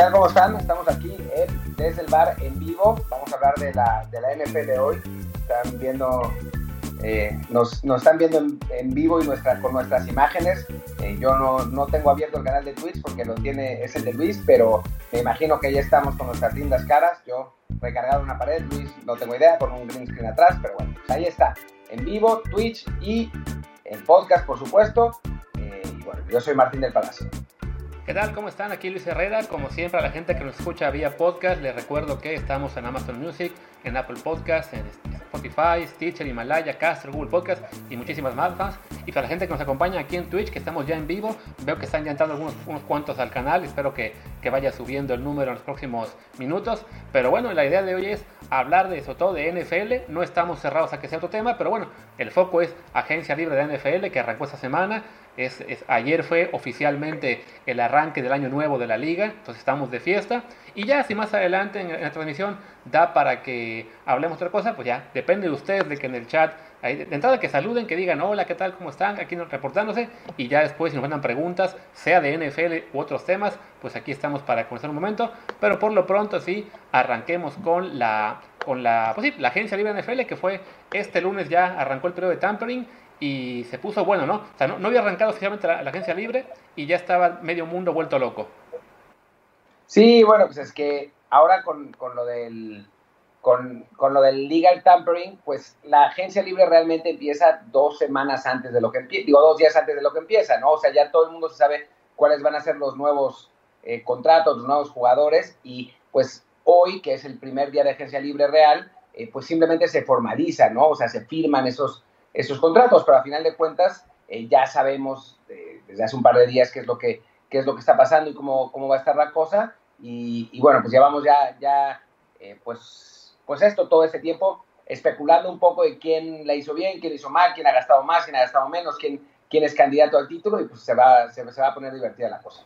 ¿Qué tal? ¿Cómo están? Estamos aquí desde el bar en vivo. Vamos a hablar de la, de la NFL hoy. Están viendo, eh, nos, nos, están viendo en, vivo y nuestra, con nuestras imágenes. Eh, yo no, no, tengo abierto el canal de Twitch porque lo tiene, es el de Luis, pero me imagino que ya estamos con nuestras lindas caras. Yo recargado una pared, Luis no tengo idea, con un green screen atrás, pero bueno, pues ahí está. En vivo, Twitch y en podcast, por supuesto. Eh, y bueno, yo soy Martín del Palacio. ¿Qué tal? ¿Cómo están? Aquí Luis Herrera. Como siempre, a la gente que nos escucha vía podcast, les recuerdo que estamos en Amazon Music, en Apple Podcast, en Spotify, Stitcher, Himalaya, Castro, Google Podcast y muchísimas más. Y para la gente que nos acompaña aquí en Twitch, que estamos ya en vivo, veo que están ya entrando algunos unos cuantos al canal. Espero que, que vaya subiendo el número en los próximos minutos. Pero bueno, la idea de hoy es hablar de eso todo de NFL. No estamos cerrados a que sea otro tema, pero bueno, el foco es Agencia Libre de NFL que arrancó esta semana. Es, ayer fue oficialmente el arranque del año nuevo de la liga, entonces estamos de fiesta. Y ya si más adelante en, la transmisión da para que hablemos otra cosa, pues ya depende de ustedes de que en el chat, de entrada que saluden, que digan hola, ¿qué tal? ¿Cómo están? Aquí reportándose. Y ya después si nos mandan preguntas, sea de NFL u otros temas, pues aquí estamos para conocer un momento. Pero por lo pronto sí, arranquemos con la, con la, pues la agencia libre NFL que fue este lunes ya arrancó el periodo de tampering y se puso bueno, ¿no? O sea, no, había arrancado oficialmente la, agencia libre y ya estaba medio mundo vuelto loco. Sí, bueno, pues es que ahora con, con lo del con, con, lo del legal tampering, pues la agencia libre realmente empieza dos semanas antes de lo que empieza, digo dos días antes de lo que empieza, ¿no? O sea, ya todo el mundo sabe cuáles van a ser los nuevos eh, contratos, los nuevos jugadores y pues hoy, que es el primer día de agencia libre real, eh, pues simplemente se formaliza, ¿no? O sea, se firman esos, esos contratos, pero a final de cuentas eh, ya sabemos desde hace un par de días qué es lo que, qué es lo que está pasando y cómo, cómo va a estar la cosa. Y, bueno, pues llevamos ya, ya eh, pues, pues esto, todo este tiempo especulando un poco de quién la hizo bien, quién hizo mal, quién ha gastado más, quién ha gastado menos, quién, quién es candidato al título y pues se va, se, va a poner divertida la cosa.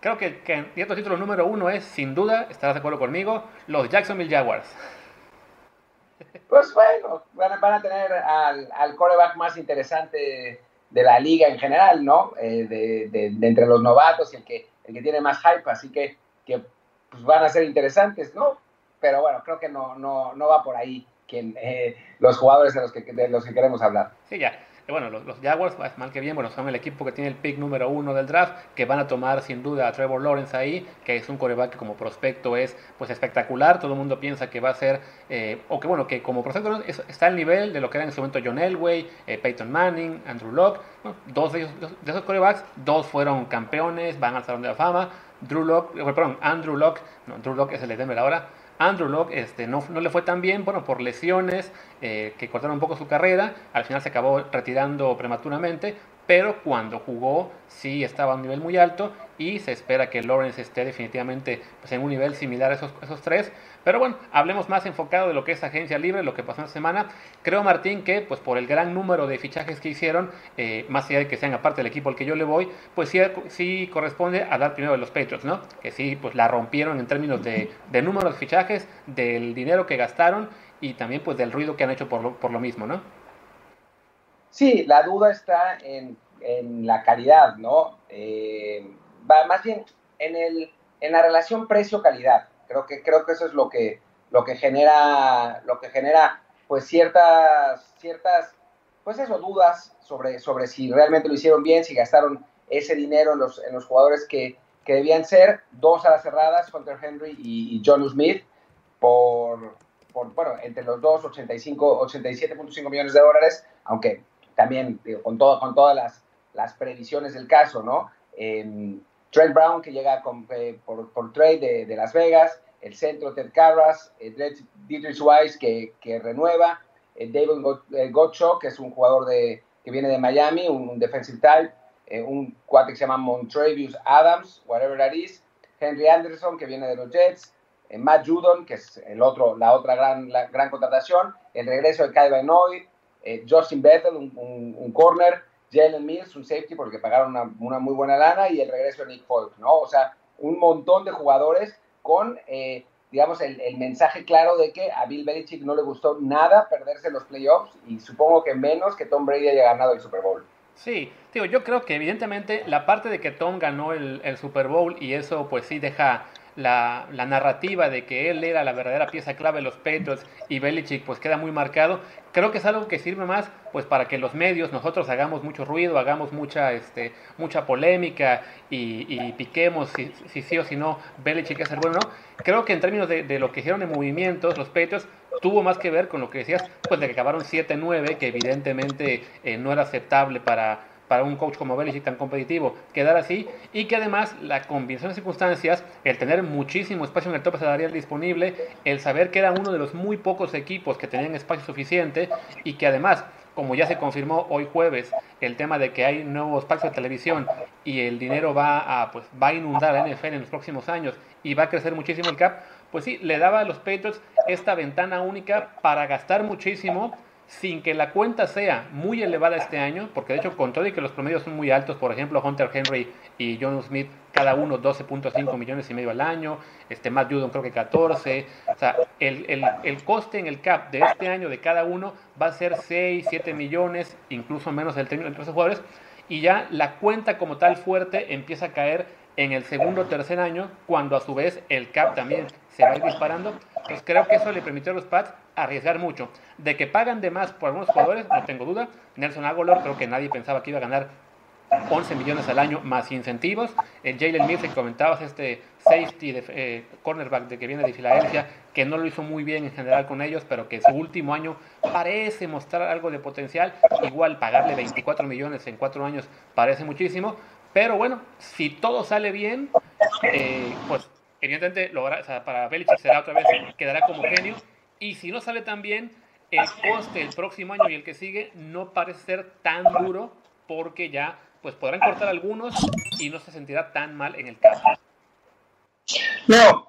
creo que, que candidato título número uno es, sin duda, estarás de acuerdo conmigo, los Jacksonville Jaguars. Pues bueno, van, a tener al, al coreback más interesante de la liga en general, ¿no? Eh, de, entre los novatos y el que, el que tiene más hype, así que, que pues van a ser interesantes, ¿no? Pero bueno, creo que no, no, no va por ahí quien, eh, los jugadores de los, que, de los que queremos hablar. Sí, ya bueno, los, Jaguars, pues, mal que bien, bueno, son el equipo que tiene el pick número uno del draft, que van a tomar sin duda a Trevor Lawrence ahí, que es un coreback que como prospecto es pues espectacular, todo el mundo piensa que va a ser, eh, o que bueno, que como prospecto está al nivel de lo que era en su momento John Elway, eh, Peyton Manning, Andrew Locke, dos de, esos corebacks, dos fueron campeones, van al Salón de la Fama, Drew Locke, eh, Andrew Locke, no, Drew Locke es el de Andrew Locke este, no, le fue tan bien, bueno, por lesiones eh, que cortaron un poco su carrera, al final se acabó retirando prematuramente, pero cuando jugó sí estaba a un nivel muy alto y se espera que Lawrence esté definitivamente pues, en un nivel similar a esos, esos tres. Pero bueno, hablemos más enfocado de lo que es agencia libre, lo que pasó en la semana. Creo, Martín, que pues por el gran número de fichajes que hicieron, eh, más allá de que sean aparte del equipo al que yo le voy, pues sí, sí corresponde a dar primero de los Patriots, ¿no? Que sí, pues la rompieron en términos de, de número de fichajes, del dinero que gastaron y también pues del ruido que han hecho por lo, por lo mismo, ¿no? Sí, la duda está en, la calidad, ¿no? Eh, más bien en, el, en la relación precio-calidad. Creo que, creo que eso es lo que, lo que genera, lo que genera pues ciertas, ciertas, pues eso, dudas sobre, sobre si realmente lo hicieron bien, si gastaron ese dinero en los, en los jugadores que, que debían ser, dos a las cerradas, Hunter Henry y, y John Smith, por, por, bueno, entre los dos, 85, 87.5 millones de dólares, aunque también con, todo, con todas las, las previsiones del caso, ¿no? Trent Brown, que llega con, eh, por, por, trade de, de, Las Vegas, el centro Ted Carras, eh, Dietrich Weiss, que, que renueva, eh, David Gottschalk, que es un jugador de, que viene de Miami, un, defensive type, un cuate que se llama Montrevious Adams, whatever that is, Henry Anderson, que viene de los Jets, Matt Judon, que es el otro, la otra gran, la gran contratación, el regreso de Kyle Benoit, eh, Justin Bethel, un, corner, Jalen Mills, un safety porque pagaron una, muy buena lana y el regreso de Nick Folk, ¿no? O sea, un montón de jugadores con, eh, digamos, el, mensaje claro de que a Bill Belichick no le gustó nada perderse los playoffs y supongo que menos que Tom Brady haya ganado el Super Bowl. Sí, digo, yo creo que evidentemente la parte de que Tom ganó el, el Super Bowl y eso pues sí deja la, narrativa de que él era la verdadera pieza clave de los Patriots y Belichick pues queda muy marcado. Creo que es algo que sirve más pues para que los medios, nosotros hagamos mucho ruido, hagamos mucha, este, mucha polémica y, piquemos si, si, sí o si no Belichick es el bueno no. Creo que en términos de, lo que hicieron en movimientos, los Patriots tuvo más que ver con lo que decías, pues de que acabaron 7-9, que evidentemente eh, no era aceptable para para un coach como Belichick tan competitivo quedar así y que además la combinación de circunstancias, el tener muchísimo espacio en el tope salarial disponible, el saber que era uno de los muy pocos equipos que tenían espacio suficiente y que además como ya se confirmó hoy jueves, el tema de que hay nuevo espacio de televisión y el dinero va a, pues, va a inundar a la NFL en los próximos años y va a crecer muchísimo el cap, pues sí, le daba a los Patriots esta ventana única para gastar muchísimo sin que la cuenta sea muy elevada este año, porque de hecho con todo y que los promedios son muy altos, por ejemplo Hunter Henry y John Smith, cada uno 12.5 millones y medio al año, este Matt Judon creo que 14, o sea, el, el, el, coste en el cap de este año de cada uno va a ser 6, 7 millones, incluso menos del término entre esos jugadores, y ya la cuenta como tal fuerte empieza a caer en el segundo o tercer año, cuando a su vez el cap también se va a ir disparando. Pues creo que eso le permitió a los Pats arriesgar mucho. De que pagan de más por algunos jugadores, no tengo duda. Nelson Aguilar, creo que nadie pensaba que iba a ganar 11 millones al año más incentivos. El Jalen Mills, que comentabas, este safety, de, eh, cornerback de que viene de Filadelfia, que no lo hizo muy bien en general con ellos, pero que su último año parece mostrar algo de potencial. Igual pagarle 24 millones en cuatro años parece muchísimo. Pero bueno, si todo sale bien, eh, pues evidentemente para Belichick será otra vez, quedará como genio. Y si no sale tan bien, el coste el próximo año y el que sigue no parece ser tan duro porque ya pues podrán cortar algunos y no se sentirá tan mal en el campo. No,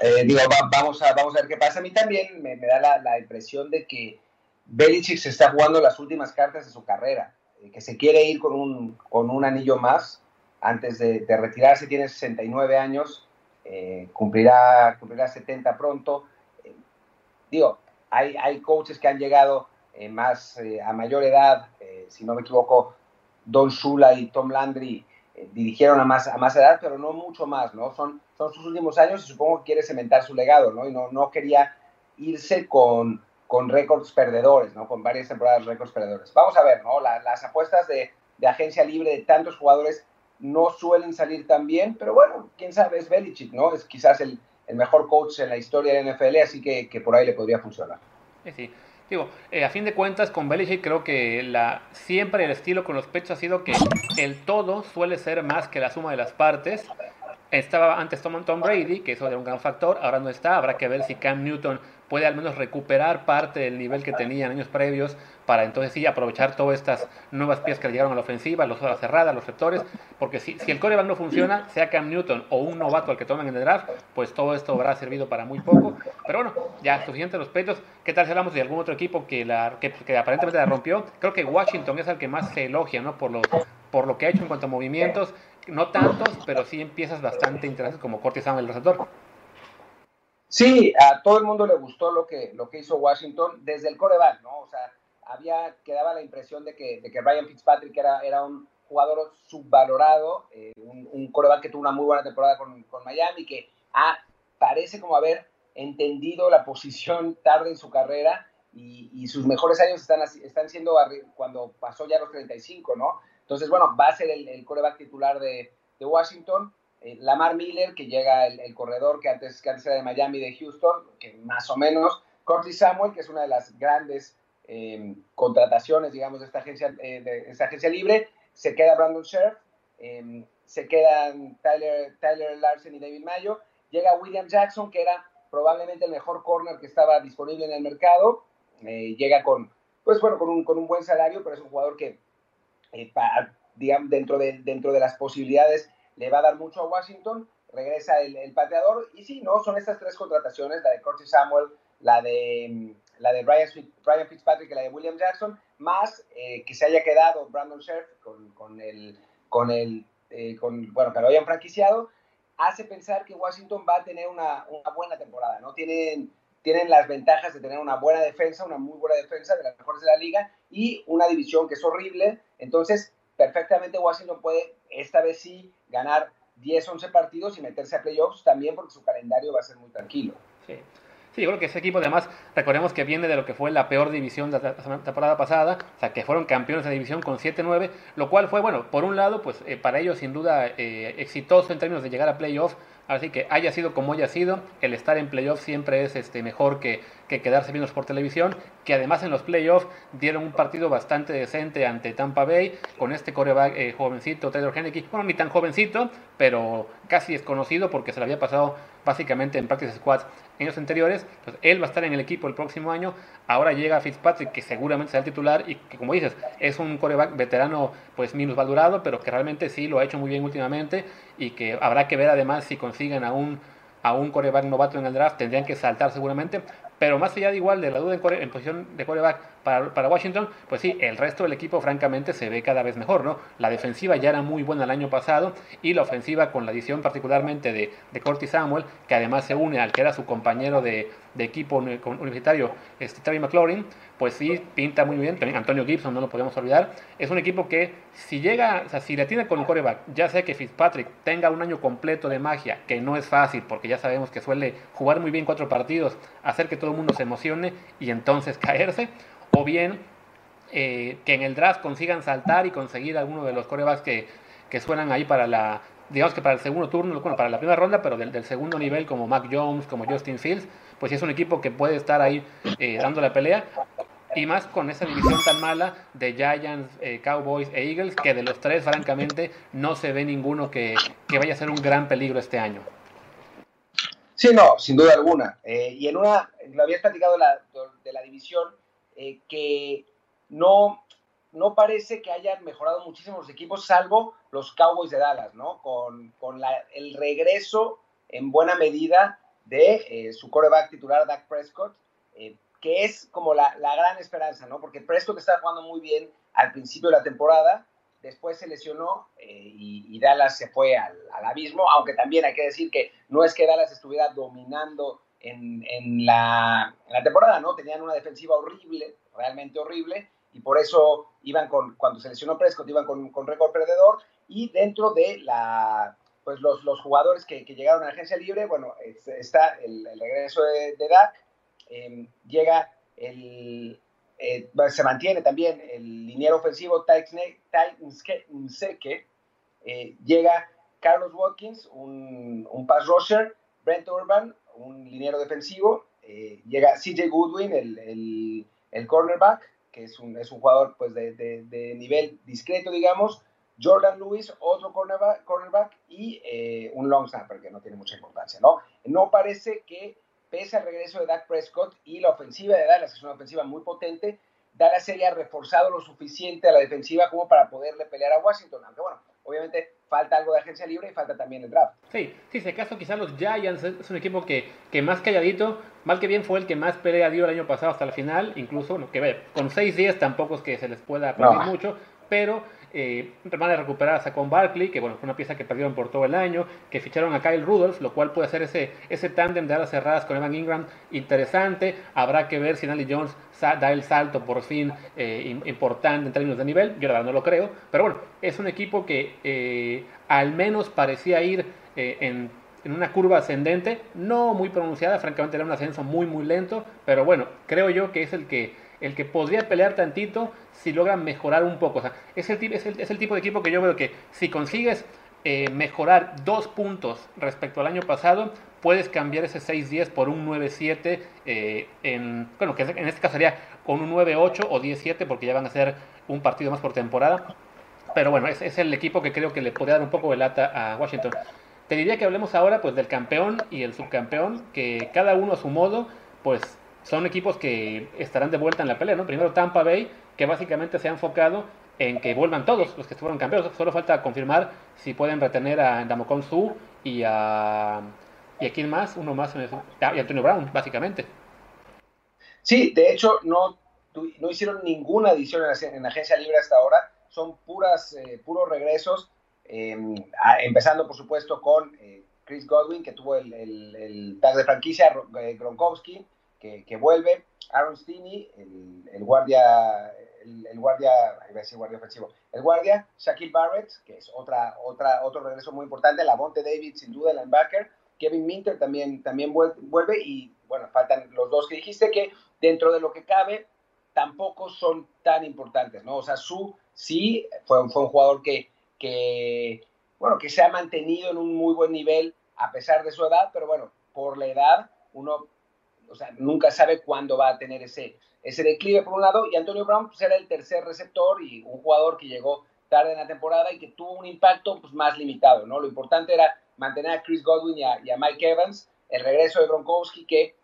eh, digo, vamos, a, vamos a ver qué pasa. A mí también me, da la, impresión de que Belichick se está jugando las últimas cartas de su carrera, eh, que se quiere ir con un, con un anillo más antes de, retirarse, tiene 69 años, eh, cumplirá, cumplirá 70 pronto. digo, hay, hay coaches que han llegado más a mayor edad, si no me equivoco, Don Shula y Tom Landry eh, dirigieron a más, a más edad, pero no mucho más, ¿no? Son, son sus últimos años y supongo que quiere cementar su legado, ¿no? Y no, no quería irse con, con récords perdedores, ¿no? Con varias temporadas récords perdedores. Vamos a ver, ¿no? las apuestas de, de, agencia libre de tantos jugadores no suelen salir tan bien, pero bueno, quién sabe, es Belichick, ¿no? Es quizás el, el mejor coach en la historia de NFL, así que, que por ahí le podría funcionar. Sí, sí. Digo, eh, a fin de cuentas, con Belichick creo que la, siempre el estilo con los pechos ha sido que el todo suele ser más que la suma de las partes. Estaba antes Tom, Tom Brady, que eso era un gran factor, ahora no está. Habrá que ver si Cam Newton puede al menos recuperar parte del nivel que tenía en años previos para entonces sí aprovechar todas estas nuevas piezas que llegaron a la ofensiva, los horas cerradas, los sectores, porque si, si el coreback no funciona, sea Cam Newton o un novato al que toman en el draft, pues todo esto habrá servido para muy poco. Pero bueno, ya suficiente los pechos. ¿Qué tal si hablamos de algún otro equipo que, la, que, aparentemente la rompió? Creo que Washington es el que más se elogia, ¿no? Por, los, por lo que ha hecho en cuanto a movimientos, no tantos, pero sí empiezas bastante interesantes como Cortis el receptor. Sí, a todo el mundo le gustó lo que, lo que hizo Washington desde el coreback, ¿no? O sea, había, quedaba la impresión de que, de que Ryan Fitzpatrick era, era un jugador subvalorado, eh, un, un, coreback que tuvo una muy buena temporada con, con Miami, que parece como haber entendido la posición tarde en su carrera y, y, sus mejores años están, están siendo cuando pasó ya los 35, ¿no? Entonces, bueno, va a ser el, el coreback titular de, de Washington. Eh, Lamar Miller, que llega el, corredor que antes, que antes era de Miami, de Houston, que más o menos. Curtis Samuel, que es una de las grandes eh, contrataciones, digamos, de esta, agencia, eh, de esta agencia libre. Se queda Brandon Scherf, se quedan Tyler, Tyler Larsen y David Mayo. Llega William Jackson, que era probablemente el mejor corner que estaba disponible en el mercado. llega con, pues bueno, con un, con un buen salario, pero es un jugador que, digamos, dentro de, dentro de las posibilidades le va a dar mucho a Washington, regresa el, pateador, y sí, ¿no? Son estas tres contrataciones, la de Curtis Samuel, la de, la de Brian, Fitzpatrick y la de William Jackson, más eh, que se haya quedado Brandon Scherf con, con el, con el eh, con, bueno, que lo hayan franquiciado, hace pensar que Washington va a tener una, una, buena temporada, ¿no? Tienen, tienen las ventajas de tener una buena defensa, una muy buena defensa, de las mejores de la liga, y una división que es horrible, entonces perfectamente Washington puede esta vez sí ganar 10, 11 partidos y meterse a playoffs también porque su calendario va a ser muy tranquilo. Sí. Sí, yo creo que ese equipo además, recordemos que viene de lo que fue la peor división de la temporada pasada, o sea, que fueron campeones de división con 7-9, lo cual fue, bueno, por un lado, pues eh, para ellos sin duda eh, exitoso en términos de llegar a playoffs, Así que haya sido como haya sido, el estar en playoffs siempre es este, mejor que, que quedarse viendo por televisión, que además en los playoffs dieron un partido bastante decente ante Tampa Bay, con este coreback eh, jovencito, Taylor Henneke, bueno, ni tan jovencito, pero casi desconocido porque se le había pasado básicamente en practice squads años anteriores, pues él va a estar en el equipo el próximo año. Ahora llega Fitzpatrick, que seguramente será el titular y que, como dices, es un coreback veterano, pues minusvalorado, pero que realmente sí lo ha hecho muy bien últimamente y que habrá que ver además si consiguen a un, a un coreback novato en el draft. Tendrían que saltar seguramente, pero más allá de igual de la duda en, en posición de coreback para, Washington, pues sí, el resto del equipo francamente se ve cada vez mejor, ¿no? La defensiva ya era muy buena el año pasado y la ofensiva con la adición particularmente de, de Corty Samuel, que además se une al que era su compañero de, de equipo universitario, este, Terry McLaurin, pues sí, pinta muy bien. También Antonio Gibson, no lo podemos olvidar. Es un equipo que si llega, o sea, si le tiene con un coreback, ya sea que Fitzpatrick tenga un año completo de magia, que no es fácil, porque ya sabemos que suele jugar muy bien cuatro partidos, hacer que todo el mundo se emocione y entonces caerse, o bien eh, que en el draft consigan saltar y conseguir alguno de los corebacks que, que suenan ahí para la, digamos que para el segundo turno, bueno, para la primera ronda, pero del, segundo nivel, como Mac Jones, como Justin Fields, pues es un equipo que puede estar ahí eh, dando la pelea. Y más con esa división tan mala de Giants, eh, Cowboys e Eagles, que de los tres, francamente, no se ve ninguno que, que vaya a ser un gran peligro este año. Sí, no, sin duda alguna. Y en una, lo habías platicado la, de la división, eh, que no, no parece que hayan mejorado muchísimo los equipos, salvo los Cowboys de Dallas, ¿no? Con, con el regreso en buena medida de eh, su coreback titular, Dak Prescott, eh, que es como la, la, gran esperanza, ¿no? Porque Prescott estaba jugando muy bien al principio de la temporada, después se lesionó y, y, Dallas se fue al, al, abismo, aunque también hay que decir que no es que Dallas estuviera dominando en, la, temporada, ¿no? Tenían una defensiva horrible, realmente horrible, y por eso iban con, cuando se lesionó Prescott, iban con, con récord perdedor, y dentro de la pues los, jugadores que, llegaron a la agencia libre, bueno, es, está el, regreso de, de Dak, eh, llega el, eh, se mantiene también el liniero ofensivo Nseke, eh, llega Carlos Watkins, un, un, pass rusher, Brent Urban, un liniero defensivo, eh, llega CJ Goodwin, el, el, el, cornerback, que es un, es un jugador pues, de, de, nivel discreto, digamos, Jordan Lewis, otro cornerback, cornerback y eh, un long snapper que no tiene mucha importancia, ¿no? No parece que, pese al regreso de Dak Prescott y la ofensiva de Dallas, que es una ofensiva muy potente, Dallas se haya reforzado lo suficiente a la defensiva como para poderle pelear a Washington, aunque bueno, obviamente falta algo de agencia libre y falta también el draft. Sí, sí, si acaso quizás los Giants es un equipo que, que más calladito, mal que bien fue el que más pelea dio el año pasado hasta la final, incluso, bueno, que ve, con 6-10 tampoco es que se les pueda no. mucho, pero eh, van a recuperar a Saquon Barkley, que bueno, fue una pieza que perdieron por todo el año, que ficharon a Kyle Rudolph, lo cual puede hacer ese, ese tándem de alas cerradas con Evan Ingram interesante. Habrá que ver si Nally Jones da el salto por fin eh, importante en términos de nivel. Yo la verdad no lo creo, pero bueno, es un equipo que eh, al menos parecía ir eh, en, en una curva ascendente, no muy pronunciada, francamente era un ascenso muy muy lento, pero bueno, creo yo que es el que el que podría pelear tantito si logra mejorar un poco. O sea, es el, es es el tipo de equipo que yo veo que si consigues eh, mejorar dos puntos respecto al año pasado, puedes cambiar ese 6-10 por un 9-7, eh, en, bueno, que en este caso sería con un 9-8 o 10-7 porque ya van a ser un partido más por temporada. Pero bueno, es, es, el equipo que creo que le podría dar un poco de lata a Washington. Te diría que hablemos ahora pues del campeón y el subcampeón, que cada uno a su modo, pues son equipos que estarán de vuelta en la pelea, ¿no? Primero Tampa Bay, que básicamente se ha enfocado en que vuelvan todos los que fueron campeones. Solo falta confirmar si pueden retener a Damocon Su y a. ¿Y a quién más? Uno más. Y Antonio Brown, básicamente. Sí, de hecho, no, no hicieron ninguna adición en la, en la agencia libre hasta ahora. Son puras, eh, puros regresos. Eh, a, empezando, por supuesto, con eh, Chris Godwin, que tuvo el, el, el tag de franquicia, Gronkowski que, vuelve, Aaron Stinney, el, el, guardia, el, guardia, a decir guardia ofensivo, el guardia, Shaquille Barrett, que es otra, otra, otro regreso muy importante, Lavonte David, sin duda, el linebacker, Kevin Minter también, también vuelve y, bueno, faltan los dos que dijiste que dentro de lo que cabe tampoco son tan importantes, ¿no? O sea, Su sí fue, fue un jugador que, que, bueno, que se ha mantenido en un muy buen nivel a pesar de su edad, pero bueno, por la edad uno, o sea, nunca sabe cuándo va a tener ese, ese declive por un lado, y Antonio Brown pues, era el tercer receptor y un jugador que llegó tarde en la temporada y que tuvo un impacto pues, más limitado, ¿no? Lo importante era mantener a Chris Godwin y a, Mike Evans, el regreso de Gronkowski que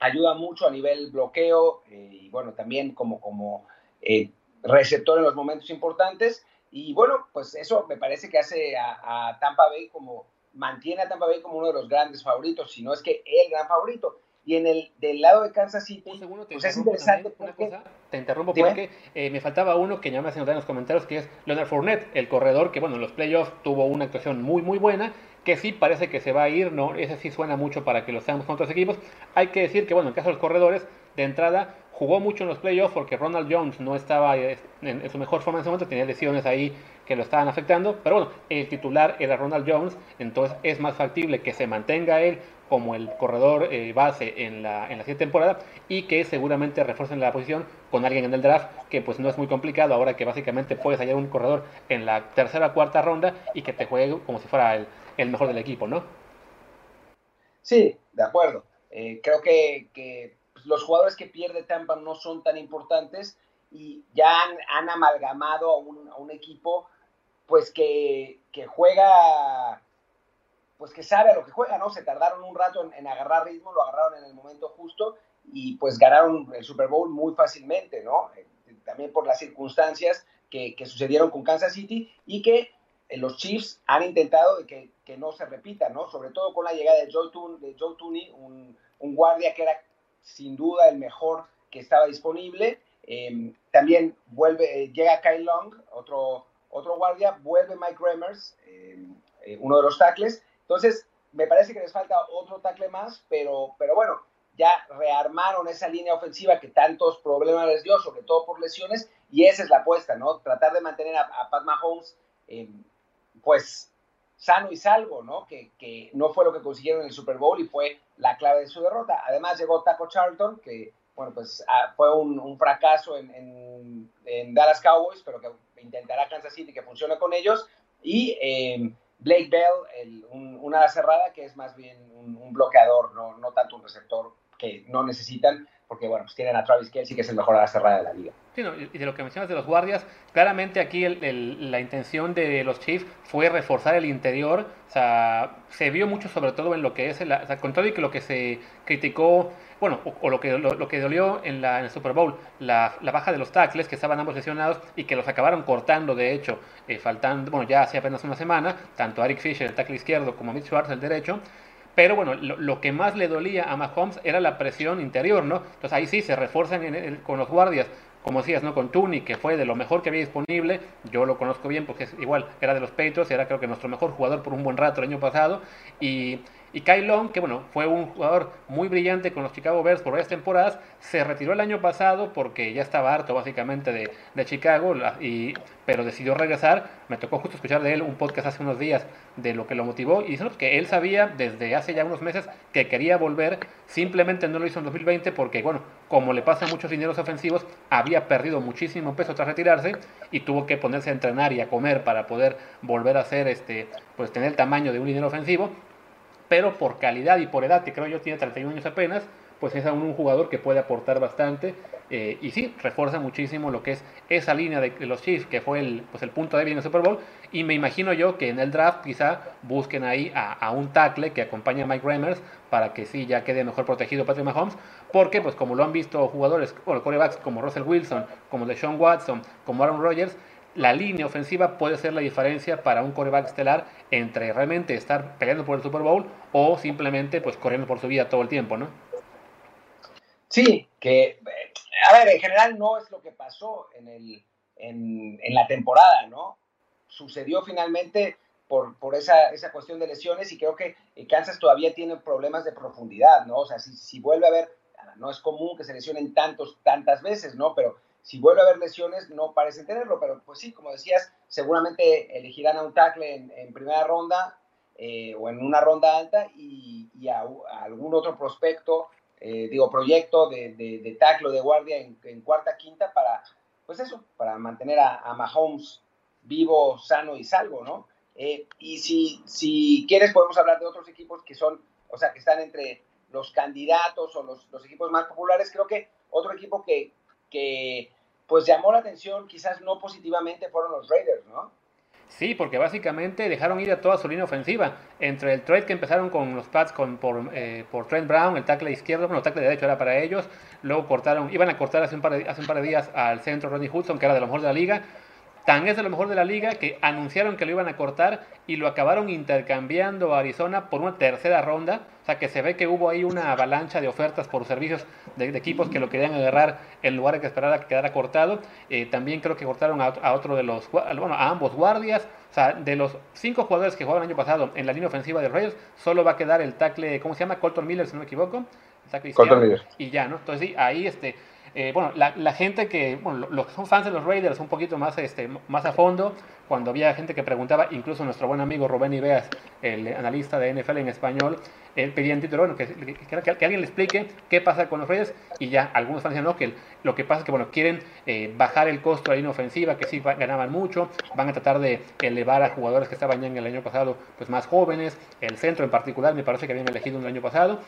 ayuda mucho a nivel bloqueo eh, y bueno, también como, como eh, receptor en los momentos importantes. Y bueno, pues eso me parece que hace a, Tampa Bay como, mantiene a Tampa Bay como uno de los grandes favoritos, si no es que el gran favorito. Y en el del lado de Kansas City, pues es interesante porque... te interrumpo porque eh, me faltaba uno que ya me hacen notar en los comentarios, que es Leonard Fournette, el corredor que, bueno, en los playoffs tuvo una actuación muy, muy buena, que sí parece que se va a ir, ¿no? Ese sí suena mucho para que lo seamos con otros equipos. Hay que decir que, bueno, en el caso de los corredores, de entrada, jugó mucho en los playoffs porque Ronald Jones no estaba eh, en, su mejor forma en ese momento, tenía lesiones ahí que lo estaban afectando, pero bueno, el titular era Ronald Jones, entonces es más factible que se mantenga él como el corredor eh, base en la, en la siguiente temporada y que seguramente refuercen la posición con alguien en el draft, que pues no es muy complicado ahora que básicamente puedes hallar un corredor en la tercera o cuarta ronda y que te juegue como si fuera el, el mejor del equipo, ¿no? Sí, de acuerdo. Eh, creo que los jugadores que pierde Tampa no son tan importantes y ya han, amalgamado a un, equipo pues que, juega, pues que sabe a lo que juega, ¿no? Se tardaron un rato en, agarrar ritmo, lo agarraron en el momento justo y pues ganaron el Super Bowl muy fácilmente, ¿no? Eh, también por las circunstancias que, sucedieron con Kansas City y que eh, los Chiefs han intentado que, no se repita, ¿no? Sobre todo con la llegada de Joe, de Joe Tooney, un guardia que era sin duda el mejor que estaba disponible. Em, también vuelve, eh, llega Kyle Long, otro, otro guardia, vuelve Mike Remers, em, eh, uno de los tackles. Entonces, me parece que les falta otro tackle más, pero, pero bueno, ya rearmaron esa línea ofensiva que tantos problemas les dio, sobre todo por lesiones, y esa es la apuesta, ¿no? Tratar de mantener a, a Pat Mahomes, pues, sano y salvo, ¿no? Que, que, no fue lo que consiguieron en el Super Bowl y fue la clave de su derrota. Además llegó Taco Charlton, que, bueno, pues ah, fue un, un fracaso en, en, en, Dallas Cowboys, pero que intentará Kansas City que funcione con ellos. Y eh, Blake Bell, un, una cerrada que es más bien un, un bloqueador, no, no tanto un receptor que no necesitan porque bueno, pues tienen a Travis Kelsey, que es el mejor a la cerrada de la liga. Sí, y de lo que mencionas de los guardias, claramente aquí la intención de los Chiefs fue reforzar el interior, o sea, se vio mucho sobre todo en lo que es, el, o sea, con todo y que lo que se criticó, bueno, o, lo, que, lo, que dolió en, la, en el Super Bowl, la, la, baja de los tackles, que estaban ambos lesionados y que los acabaron cortando, de hecho, eh, faltando, bueno, ya hace apenas una semana, tanto Eric Fisher, el tackle izquierdo, como Mitch Schwartz, el derecho, pero bueno, lo, que más le dolía a Mahomes era la presión interior, ¿no? Entonces ahí sí se refuerzan con los guardias, como decías, ¿no? Con Tooney, que fue de lo mejor que había disponible. Yo lo conozco bien porque es igual, era de los Patriots, era creo que nuestro mejor jugador por un buen rato el año pasado. Y y Kyle Long, que bueno, fue un jugador muy brillante con los Chicago Bears por varias temporadas, se retiró el año pasado porque ya estaba harto básicamente de, de Chicago, y, pero decidió regresar. Me tocó justo escuchar de él un podcast hace unos días de lo que lo motivó y dijo que él sabía desde hace ya unos meses que quería volver, simplemente no lo hizo en 2020 porque, bueno, como le pasa a muchos dineros ofensivos, había perdido muchísimo peso tras retirarse y tuvo que ponerse a entrenar y a comer para poder volver a hacer este, pues tener el tamaño de un dinero ofensivo pero por calidad y por edad, que creo yo tiene 31 años apenas, pues es aún un jugador que puede aportar bastante eh, y sí, refuerza muchísimo lo que es esa línea de los Chiefs, que fue el, pues el punto débil en el Super Bowl, y me imagino yo que en el draft quizá busquen ahí a, un tackle que acompañe a Mike Remers para que sí ya quede mejor protegido Patrick Mahomes, porque pues como lo han visto jugadores, bueno, corebacks como Russell Wilson, como Deshaun Watson, como Aaron Rodgers, la línea ofensiva puede ser la diferencia para un coreback estelar entre realmente estar peleando por el Super Bowl o simplemente pues corriendo por su vida todo el tiempo, ¿no? Sí, que, a ver, en general no es lo que pasó en, el, en, la temporada, ¿no? Sucedió finalmente por, por esa, esa, cuestión de lesiones y creo que Kansas todavía tiene problemas de profundidad, ¿no? O sea, si, si vuelve a ver, no es común que se lesionen tantos, tantas veces, ¿no? Pero si vuelve a haber lesiones, no parecen tenerlo, pero pues sí, como decías, seguramente elegirán a un tackle en, primera ronda eh, o en una ronda alta y, a, algún otro prospecto, eh, digo, proyecto de, de, tackle o de guardia en, cuarta, quinta para, pues eso, para mantener a, Mahomes vivo, sano y salvo, ¿no? Eh, y si, si quieres podemos hablar de otros equipos que son, o sea, que están entre los candidatos o los equipos más populares. Creo que otro equipo que, que pues llamó la atención, quizás no positivamente, fueron los Raiders, ¿no? Sí, porque básicamente dejaron ir a toda su línea ofensiva. Entre el trade que empezaron con los Pats con, por, eh, Trent Brown, el tackle izquierdo, bueno, el tackle derecho era para ellos. Luego cortaron, iban a cortar hace un par de, hace un par de días al centro Ronnie Hudson, que era de lo mejor de la liga. Tan es de lo mejor de la liga que anunciaron que lo iban a cortar y lo acabaron intercambiando a Arizona por una tercera ronda. O sea que se ve que hubo ahí una avalancha de ofertas por servicios de, equipos que lo querían agarrar en lugar de que esperara que quedara cortado. Eh, también creo que cortaron a, otro de los, bueno, a ambos guardias. O sea, de los cinco jugadores que jugaron el año pasado en la línea ofensiva de Reyes, solo va a quedar el tackle, ¿cómo se llama? Colton Miller, si no me equivoco. Colton Miller. Y ya, ¿no? Entonces sí, ahí este eh, bueno, la, gente que, bueno, los que son fans de los Raiders un poquito más, este, más a fondo, cuando había gente que preguntaba, incluso nuestro buen amigo Rubén Ibeas, el analista de NFL en español, él pedía en título, bueno, que, alguien le explique qué pasa con los Raiders y ya algunos fans decían, no, que lo que pasa es que, bueno, quieren eh, bajar el costo de la línea ofensiva, que sí ganaban mucho, van a tratar de elevar a jugadores que estaban ya en el año pasado, pues más jóvenes, el centro en particular, me parece que habían elegido un año pasado,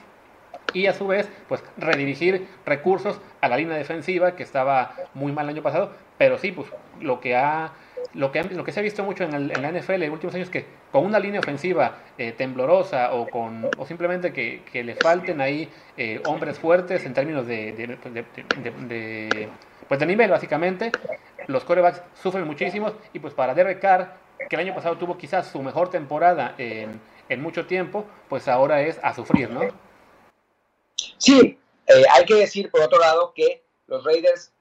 y a su vez pues redirigir recursos a la línea defensiva que estaba muy mal el año pasado, pero sí, pues lo que ha lo que, lo que se ha visto mucho en, la NFL en los últimos años es que con una línea ofensiva eh, temblorosa o, con, o simplemente que, le falten ahí eh, hombres fuertes en términos de, pues de nivel básicamente, los corebacks sufren muchísimo y pues para Derek Carr, que el año pasado tuvo quizás su mejor temporada en, en mucho tiempo, pues ahora es a sufrir, ¿no? Sí, eh, hay que decir por otro lado que los Raiders,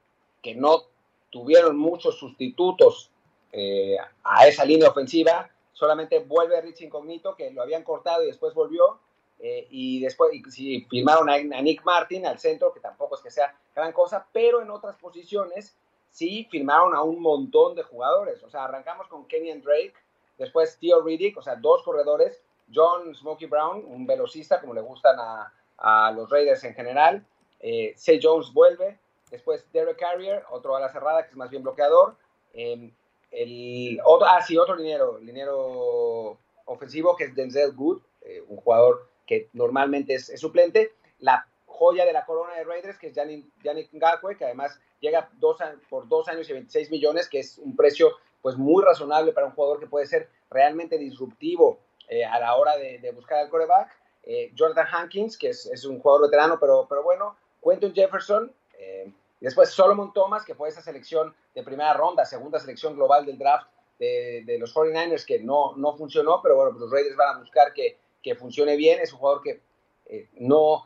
que no tuvieron muchos sustitutos eh, a esa línea ofensiva, solamente vuelve Rich Incognito, que lo habían cortado y después volvió, eh, y después y, firmaron a, Nick Martin al centro, que tampoco es que sea gran cosa, pero en otras posiciones sí firmaron a un montón de jugadores. O sea, arrancamos con Kenny Drake, después Theo Riddick, o sea, dos corredores, John Smokey Brown, un velocista, como le gustan a, a los Raiders en general. Eh, Jones vuelve. Después Derek Carrier, otro a la cerrada que es más bien bloqueador. Em, el otro, ah, sí, otro dinero, dinero ofensivo que es Denzel Good, eh, un jugador que normalmente es, suplente. La joya de la corona de Raiders, que es Yannick, Ngakwe, que además llega dos, por dos años y 26 millones, que es un precio pues muy razonable para un jugador que puede ser realmente disruptivo eh, a la hora de, de buscar al coreback. Eh, Jordan Hankins, que es, un jugador veterano, pero, pero bueno, Quentin Jefferson, eh, después Solomon Thomas, que fue esa selección de primera ronda, segunda selección global del draft de, los 49ers, que no, no funcionó, pero bueno, pues los Raiders van a buscar que, funcione bien, es un jugador que eh, no,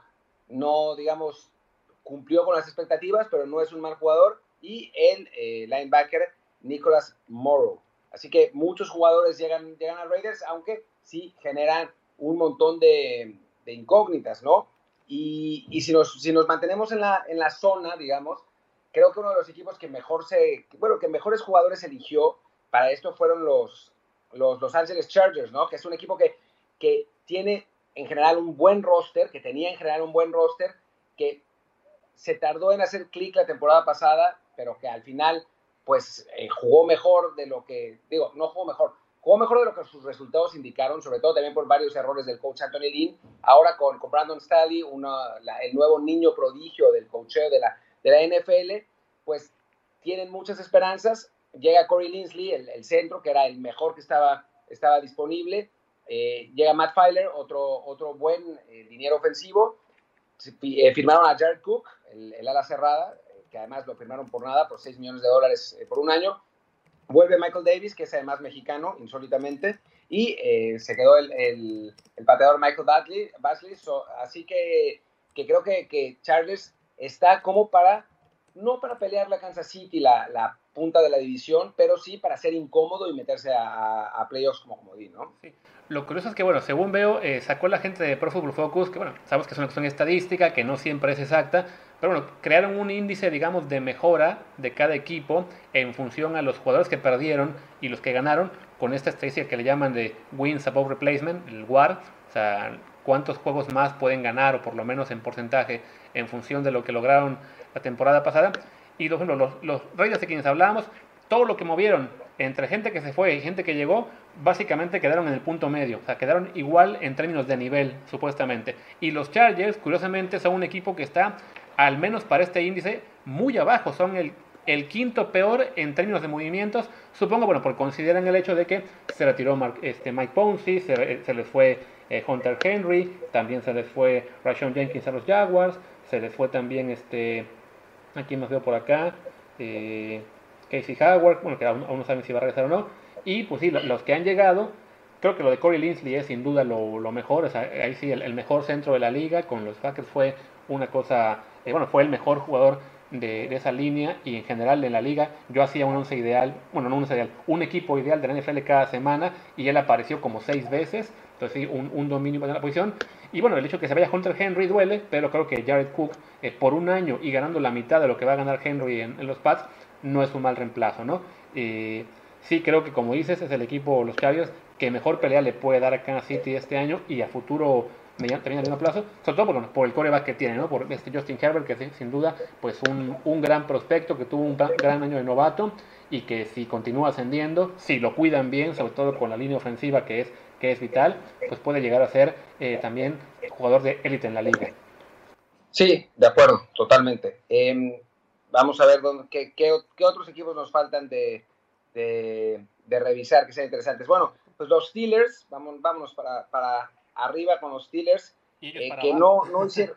no, digamos, cumplió con las expectativas, pero no es un mal jugador, y el linebacker Nicholas Morrow. Así que muchos jugadores llegan, llegan a Raiders, aunque sí generan un montón de, incógnitas, ¿no? Y, si, nos, mantenemos en la, zona, digamos, creo que uno de los equipos que mejor se, bueno, que mejores jugadores eligió para esto fueron los, los Los Angeles Chargers, ¿no? Que es un equipo que, que tiene en general un buen roster, que tenía en general un buen roster, que se tardó en hacer clic la temporada pasada, pero que al final, pues, eh, jugó mejor de lo que, digo, no jugó mejor, jugó mejor de lo que sus resultados indicaron, sobre todo también por varios errores del coach Anthony Lynn. Ahora con, con Brandon Staley, el nuevo niño prodigio del coacheo de la, de la NFL, pues tienen muchas esperanzas. Llega Corey Linsley, el, centro, que era el mejor que estaba, estaba disponible. Eh, llega Matt Filer, otro, otro buen eh, ofensivo. Eh, firmaron a Jared Cook, el, el ala cerrada, que además lo firmaron por nada, por 6 millones de dólares por un año. Vuelve Michael Davis, que es además mexicano, insólitamente, y eh, se quedó el, el, pateador Michael Basley. así que, que creo que, que, Charles está como para, no para pelear la Kansas City, la, la punta de la división, pero sí para ser incómodo y meterse a, a playoffs como comodín, ¿no? Sí. Lo curioso es que, bueno, según veo, eh, sacó la gente de Pro Football Focus, que bueno, sabemos que es una cuestión estadística, que no siempre es exacta, Pero bueno, crearon un índice, digamos, de mejora de cada equipo en función a los jugadores que perdieron y los que ganaron, con esta estadística que le llaman de Wins Above Replacement, el WAR, o sea, cuántos juegos más pueden ganar, o por lo menos en porcentaje, en función de lo que lograron la temporada pasada. Y los, los, los Raiders de quienes hablábamos, todo lo que movieron entre gente que se fue y gente que llegó, básicamente quedaron en el punto medio, o sea, quedaron igual en términos de nivel, supuestamente. Y los Chargers, curiosamente, son un equipo que está, al menos para este índice, muy abajo, son el, el quinto peor en términos de movimientos, supongo, bueno, porque consideran el hecho de que se retiró este, Mike Ponzi, se, les fue eh, Hunter Henry, también se les fue Rashon Jenkins a los Jaguars, se les fue también, este, aquí más veo por acá, eh, Casey Howard, bueno, que aún, no saben si va a regresar o no. Y pues sí, los que han llegado, creo que lo de Corey Linsley es sin duda lo, mejor, o sea, ahí sí, el, mejor centro de la liga, con los Packers fue una cosa, eh, bueno, fue el mejor jugador de, esa línea y en general en la liga yo hacía un once ideal, bueno, no un once ideal, un equipo ideal de NFL cada semana y él apareció como seis veces, entonces sí, un, un dominio en la posición. Y bueno, el hecho de que se vaya Hunter Henry duele, pero creo que Jared Cook eh, por un año y ganando la mitad de lo que va a ganar Henry en, los Pats, no es un mal reemplazo, ¿no? Sí creo que como dices es el equipo, los Chargers, que mejor pelea le puede dar a Kansas City este año y a futuro mediante a plazo, sobre todo por, por, el coreback que tiene, ¿no? Por este Justin Herbert, que es sin duda pues un, un, gran prospecto, que tuvo un gran año de novato y que si continúa ascendiendo, si lo cuidan bien, sobre todo con la línea ofensiva que es, que es vital, pues puede llegar a ser eh, también jugador de élite en la liga. Sí, de acuerdo, totalmente. Eh, vamos a ver dónde, qué, qué, otros equipos nos faltan de, de, revisar que sean interesantes. Bueno, pues los Steelers, vamos, vámonos para arriba con los Steelers, eh, que no, no hicieron,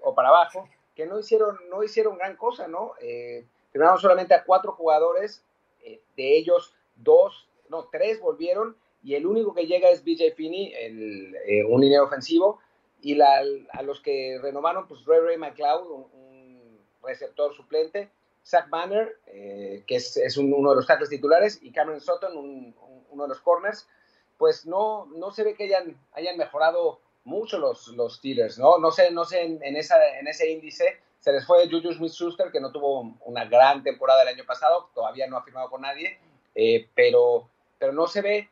o para abajo, que no hicieron, no hicieron gran cosa, ¿no? Eh, firmaron solamente a cuatro jugadores, eh, de ellos dos, no, tres volvieron, y el único que llega es BJ Finney, el, eh, un línea ofensivo, y la, a los que renovaron, pues Ray Ray McLeod, un, receptor suplente, Zach Banner, que es, es uno de los tackles titulares, y Cameron Sutton, uno de los corners, pues no, no se ve que hayan, hayan mejorado mucho los, los Steelers, ¿no? No sé, no sé en, esa, en ese índice se les fue Juju Smith-Schuster, que no tuvo una gran temporada el año pasado, todavía no ha firmado con nadie, eh, pero, pero no se ve,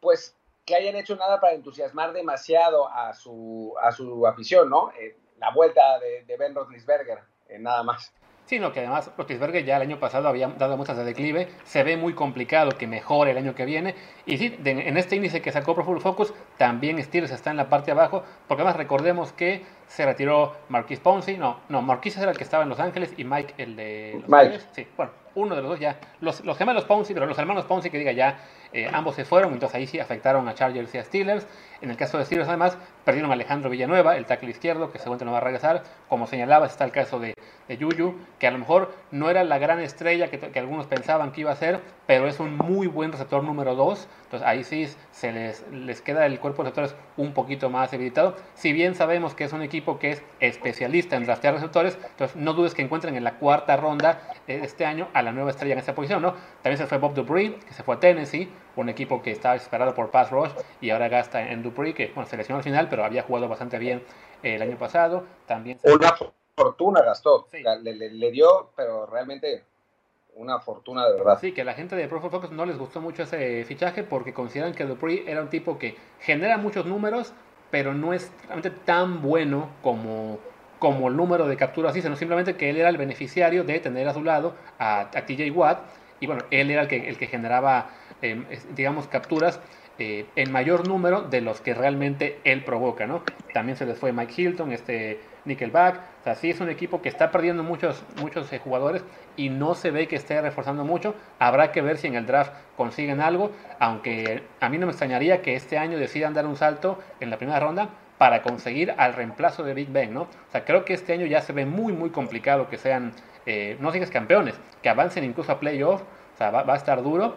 pues, que hayan hecho nada para entusiasmar demasiado a su, a su afición, ¿no? Eh, la vuelta de, de Ben Roethlisberger eh, nada más. Sí, que además Rotisberger ya el año pasado había dado muestras de declive, se ve muy complicado que mejore el año que viene, y sí, en este índice que sacó Pro Focus, también Steelers está en la parte de abajo, porque además recordemos que se retiró Marquis Ponzi, no, no, Marquis era el que estaba en Los Ángeles, y Mike el de Los Mike. sí, bueno, uno de los dos ya, los, los gemelos Ponzi, pero los hermanos Ponzi que diga ya, eh, ambos se fueron, entonces ahí sí afectaron a Chargers y a Steelers, en el caso de Steelers además, perdieron a Alejandro Villanueva, el tackle izquierdo, que seguramente no va a regresar, como señalaba, está el caso de, de Yuyu, que a lo mejor no era la gran estrella que, que, algunos pensaban que iba a ser, pero es un muy buen receptor número 2. Entonces ahí sí se les, les queda el cuerpo de receptores un poquito más debilitado. Si bien sabemos que es un equipo que es especialista en draftear receptores, entonces no dudes que encuentren en la cuarta ronda este año a la nueva estrella en esa posición. ¿no? También se fue Bob Dupree, que se fue a Tennessee, un equipo que estaba esperado por Pass Rush y ahora gasta en Dupree, que bueno, se lesionó al final, pero había jugado bastante bien el año pasado. También se fortuna gastó. Le, le, dio, pero realmente una fortuna de verdad. Sí, que a la gente de Pro Focus no les gustó mucho ese fichaje porque consideran que Dupree era un tipo que genera muchos números, pero no es realmente tan bueno como, como el número de capturas, sino simplemente que él era el beneficiario de tener a su lado a, a TJ Watt. Y bueno, él era el que, el que generaba, eh, digamos, capturas eh, en mayor número de los que realmente él provoca, ¿no? También se les fue Mike Hilton, este Nickelback, o sea, sí es un equipo que está perdiendo muchos, muchos eh, jugadores y no se ve que esté reforzando mucho. Habrá que ver si en el draft consiguen algo, aunque a mí no me extrañaría que este año decidan dar un salto en la primera ronda para conseguir al reemplazo de Big Ben, ¿no? O sea, creo que este año ya se ve muy, muy complicado que sean, eh, no sigues campeones, que avancen incluso a playoff, o sea, va a estar duro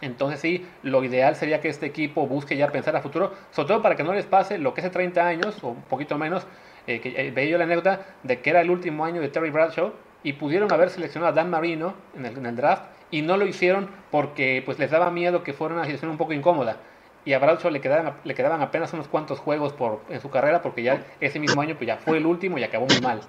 entonces sí, lo ideal sería que este equipo busque ya pensar a futuro, sobre todo para que no les pase lo que hace 30 años o un poquito menos, eh, que eh, veía la anécdota de que era el último año de Terry Bradshaw y pudieron haber seleccionado a Dan Marino en el, draft y no lo hicieron porque pues les daba miedo que fuera una situación un poco incómoda. Y a Bradshaw le quedaban, le quedaban apenas unos cuantos juegos por, en su carrera porque ya ese mismo año pues ya fue el último y acabó muy mal.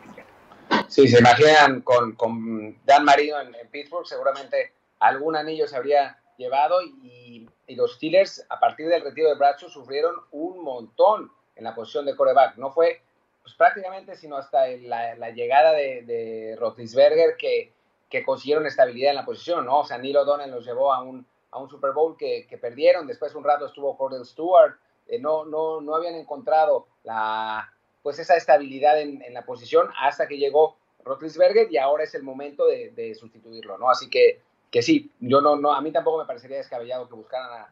Sí, se imaginan con, Dan Marino en, Pittsburgh, seguramente algún anillo se habría llevado y, los Steelers a partir del retiro de Bradshaw sufrieron un montón en la posición de coreback. No fue pues, prácticamente sino hasta la, llegada de, de Roethlisberger que, que, consiguieron estabilidad en la posición, ¿no? O sea, Neil O'Donnell los llevó a un, a un Super Bowl que, que perdieron, después un rato estuvo Cordell Stewart, eh, no, no, no habían encontrado la, pues esa estabilidad en, en la posición hasta que llegó Rotlisberger y ahora es el momento de, de, sustituirlo, ¿no? Así que, que sí, yo no, no, a mí tampoco me parecería descabellado que buscaran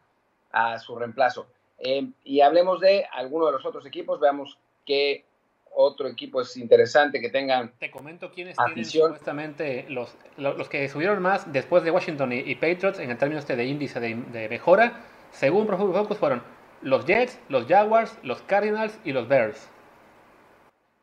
a, a su reemplazo. Eh, y hablemos de alguno de los otros equipos, veamos qué otro equipo es interesante que tengan. Te comento quiénes tienen supuestamente los, los, que subieron más después de Washington y, Patriots en el término este de índice de, de mejora, según Pro Football Focus, fueron los Jets, los Jaguars, los Cardinals y los Bears.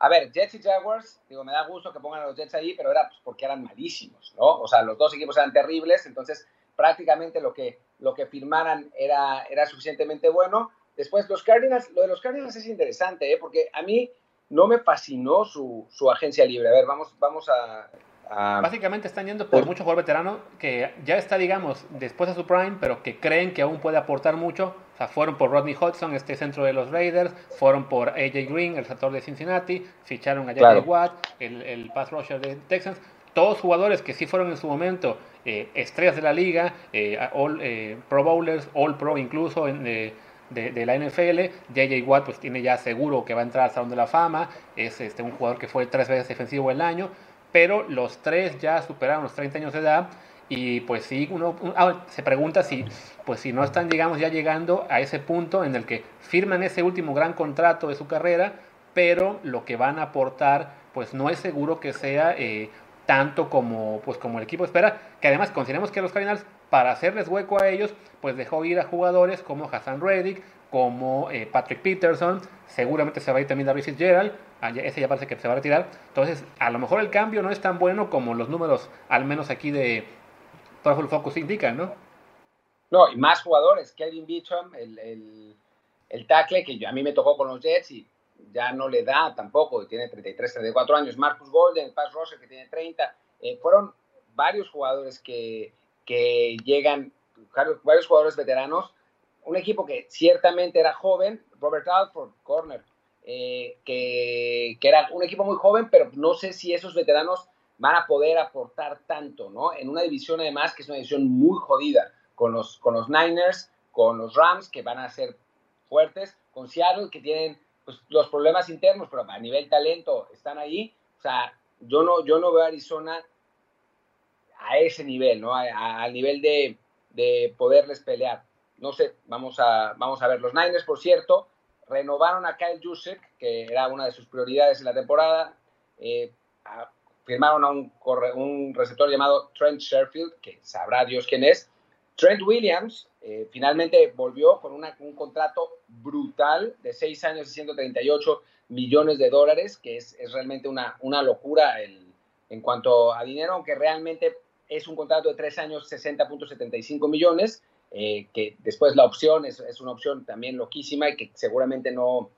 A ver, Jets y Jaguars, digo, me da gusto que pongan a los Jets ahí, pero era pues, porque eran malísimos, ¿no? O sea, los dos equipos eran terribles, entonces prácticamente lo que, lo que firmaran era, era suficientemente bueno. Después, los Cardinals, lo de los Cardinals es interesante, ¿eh? porque a mí no me fascinó su, su agencia libre. A ver, vamos, vamos a, Básicamente están yendo por mucho jugador veterano que ya está, digamos, después de su prime, pero que creen que aún puede aportar mucho. Sea, fueron por Rodney Hudson, este centro de los Raiders, fueron por AJ Green, el sector de Cincinnati, ficharon a J.J. Watt, el, el pass rusher de Texans. Todos jugadores que sí fueron en su momento eh, estrellas de la liga, eh, all, eh, Pro Bowlers, All Pro incluso en, de, de, la NFL. J.J. Watt pues tiene ya seguro que va a entrar al Salón de la Fama. Es este, un jugador que fue tres veces defensivo del año pero los tres ya superaron los 30 años de edad y pues sí, uno ah, se pregunta si, pues si no están, digamos, ya llegando a ese punto en el que firman ese último gran contrato de su carrera, pero lo que van a aportar, pues no es seguro que sea eh, tanto como, pues como el equipo espera, que además consideremos que los Cardinals, para hacerles hueco a ellos, pues dejó ir a jugadores como Hassan Reddick, como eh, Patrick Peterson, seguramente se va a ir también David Fitzgerald, ah, ese ya parece que se va a retirar, entonces a lo mejor el cambio no es tan bueno como los números, al menos aquí de Powerful Focus indican, ¿no? No, y más jugadores, Kevin Beecham, el, el, el tackle que a mí me tocó con los Jets y ya no le da tampoco, tiene 33, 34 años, Marcus Golden, el pass rusher que tiene 30, eh, fueron varios jugadores que, que llegan, varios jugadores veteranos. Un equipo que ciertamente era joven, Robert Alford, corner, eh, que, era un equipo muy joven, pero no sé si esos veteranos van a poder aportar tanto, ¿no? En una división además que es una división muy jodida, con los, con los Niners, con los Rams, que van a ser fuertes, con Seattle, que tienen pues, los problemas internos, pero a nivel talento están ahí. O sea, yo no, yo no veo a Arizona a ese nivel, ¿no? Al nivel de, de poderles pelear no sé, vamos a, vamos a ver. Los Niners, por cierto, renovaron a Kyle Juszczyk, que era una de sus prioridades en la temporada. Eh, firmaron a un, un, receptor llamado Trent Sherfield, que sabrá Dios quién es. Trent Williams eh, finalmente volvió con un contrato brutal de 6 años y 138 millones de dólares, que es, es realmente una, una locura el, en cuanto a dinero, aunque realmente es un contrato de 3 años 60.75 millones. Eh, que después la opción es, es, una opción también loquísima y que seguramente no,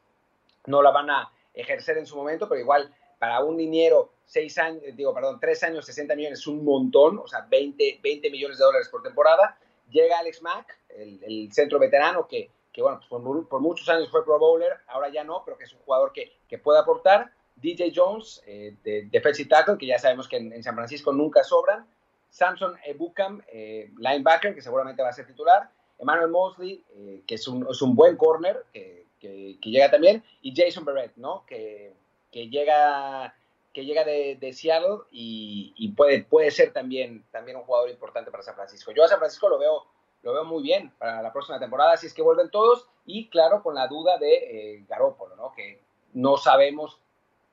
no la van a ejercer en su momento, pero igual para un dinero, seis años, digo, perdón, tres años, 60 millones es un montón, o sea, 20, 20 millones de dólares por temporada. Llega Alex Mack, el, el centro veterano que, que bueno, pues por, por, muchos años fue Pro Bowler, ahora ya no, pero que es un jugador que, que puede aportar. DJ Jones, eh, de Defensive Tackle, que ya sabemos que en, en San Francisco nunca sobran. Samson Ebukam, eh, linebacker, que seguramente va a ser titular. Emmanuel Mosley, eh, que es un, es un, buen corner, que, que, llega también. Y Jason Barrett, ¿no? Que, que llega, que llega de, de Seattle y, y, puede, puede ser también, también un jugador importante para San Francisco. Yo a San Francisco lo veo, lo veo muy bien para la próxima temporada, si es que vuelven todos. Y claro, con la duda de eh, Garópolo, ¿no? Que no sabemos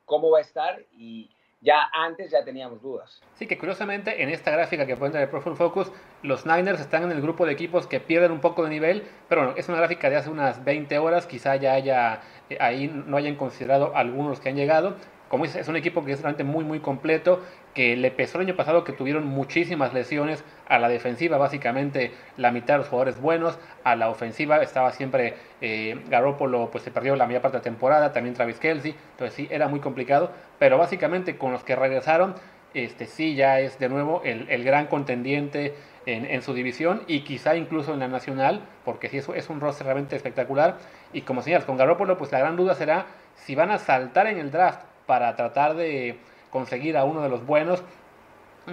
cómo va a estar y ya antes ya teníamos dudas. Sí, que curiosamente en esta gráfica que ponen de Profile Focus, los Niners están en el grupo de equipos que pierden un poco de nivel, pero bueno, es una gráfica de hace unas 20 horas, quizá ya haya, eh, ahí no hayan considerado algunos que han llegado, como dices, es un equipo que es realmente muy, muy completo, que le pesó el año pasado que tuvieron muchísimas lesiones a la defensiva, básicamente la mitad de los jugadores buenos, a la ofensiva estaba siempre eh, Garoppolo, pues se perdió la mayor parte de la temporada, también Travis Kelsey, entonces sí, era muy complicado, pero básicamente con los que regresaron, este sí ya es de nuevo el, gran contendiente en, su división y quizá incluso en la nacional, porque sí es, es un roster realmente espectacular. Y como señalas, con Garoppolo, pues la gran duda será si van a saltar en el draft para tratar de conseguir a uno de los buenos,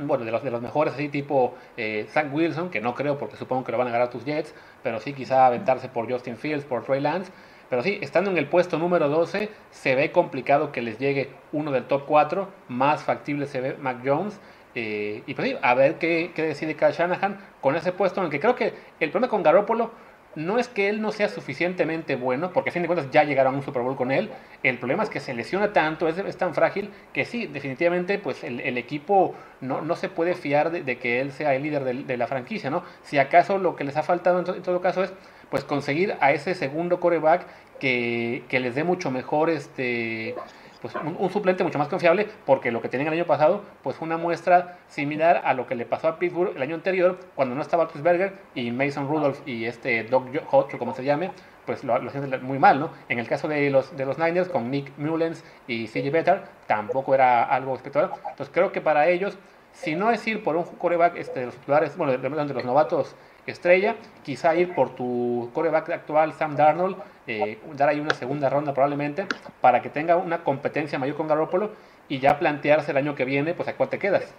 bueno, de los, de los mejores, así tipo eh, Wilson, que no creo porque supongo que lo van a ganar tus Jets, pero sí quizá aventarse por Justin Fields, por Trey Lance. Pero sí, estando en el puesto número 12, se ve complicado que les llegue uno del top 4, más factible se ve Mac Jones. Eh, y pues sí, a ver qué, qué decide Kyle Shanahan con ese puesto en el que creo que el problema con Garoppolo no es que él no sea suficientemente bueno, porque a fin de cuentas ya llegaron a un Super Bowl con él. El problema es que se lesiona tanto, es, tan frágil, que sí, definitivamente, pues el, equipo no, no, se puede fiar de, que él sea el líder de, la franquicia, ¿no? Si acaso lo que les ha faltado en, todo caso es pues conseguir a ese segundo coreback que, que les dé mucho mejor este pues un, suplente mucho más confiable, porque lo que tenían el año pasado, pues fue una muestra similar a lo que le pasó a Pittsburgh el año anterior, cuando no estaba Berger y Mason Rudolph y este Doc Hodge, o como se llame, pues lo, lo muy mal, ¿no? En el caso de los, de los Niners, con Nick Mullens y CJ Better, tampoco era algo espectacular. Entonces creo que para ellos, si no es ir por un coreback este, de los titulares, bueno, de, de los novatos estrella, quizá ir por tu coreback actual, Sam Darnold, eh, dar ahí una segunda ronda probablemente, para que tenga una competencia mayor con Garoppolo y ya plantearse el año que viene, pues a cuál te quedas.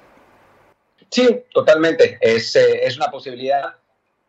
Sí, totalmente. Es, eh, es una posibilidad,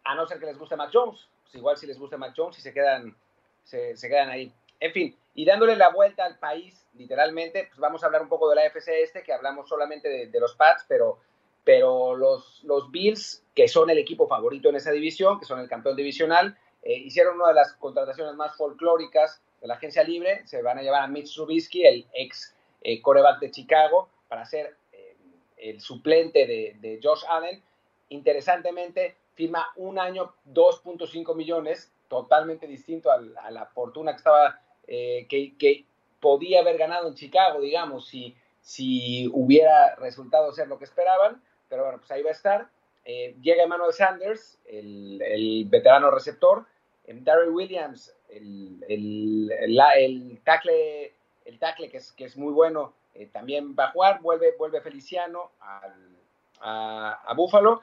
a no ser que les guste Mac Jones. Pues igual si les gusta Mac Jones y se quedan, se, quedan ahí. En fin, y dándole la vuelta al país, literalmente, pues vamos a hablar un poco de la FC este, que hablamos solamente de, de los Pats, pero pero los, los Bills, que son el equipo favorito en esa división, que son el campeón divisional, eh, hicieron una de las contrataciones más folclóricas de la agencia libre. Se van a llevar a Mitch Trubisky, el ex eh, coreback de Chicago, para ser eh, el suplente de, Josh Allen. Interesantemente, firma un año 2.5 millones, totalmente distinto a, la fortuna que estaba que, que, podía haber ganado en Chicago, digamos, si, si hubiera resultado ser lo que esperaban pero bueno, pues ahí va a estar. Eh, llega Emmanuel Sanders, el, el veterano receptor. Darryl Williams, el, el, el, tackle, el tackle que, es, que es muy bueno, eh, también va a jugar. Vuelve, vuelve Feliciano a, Buffalo.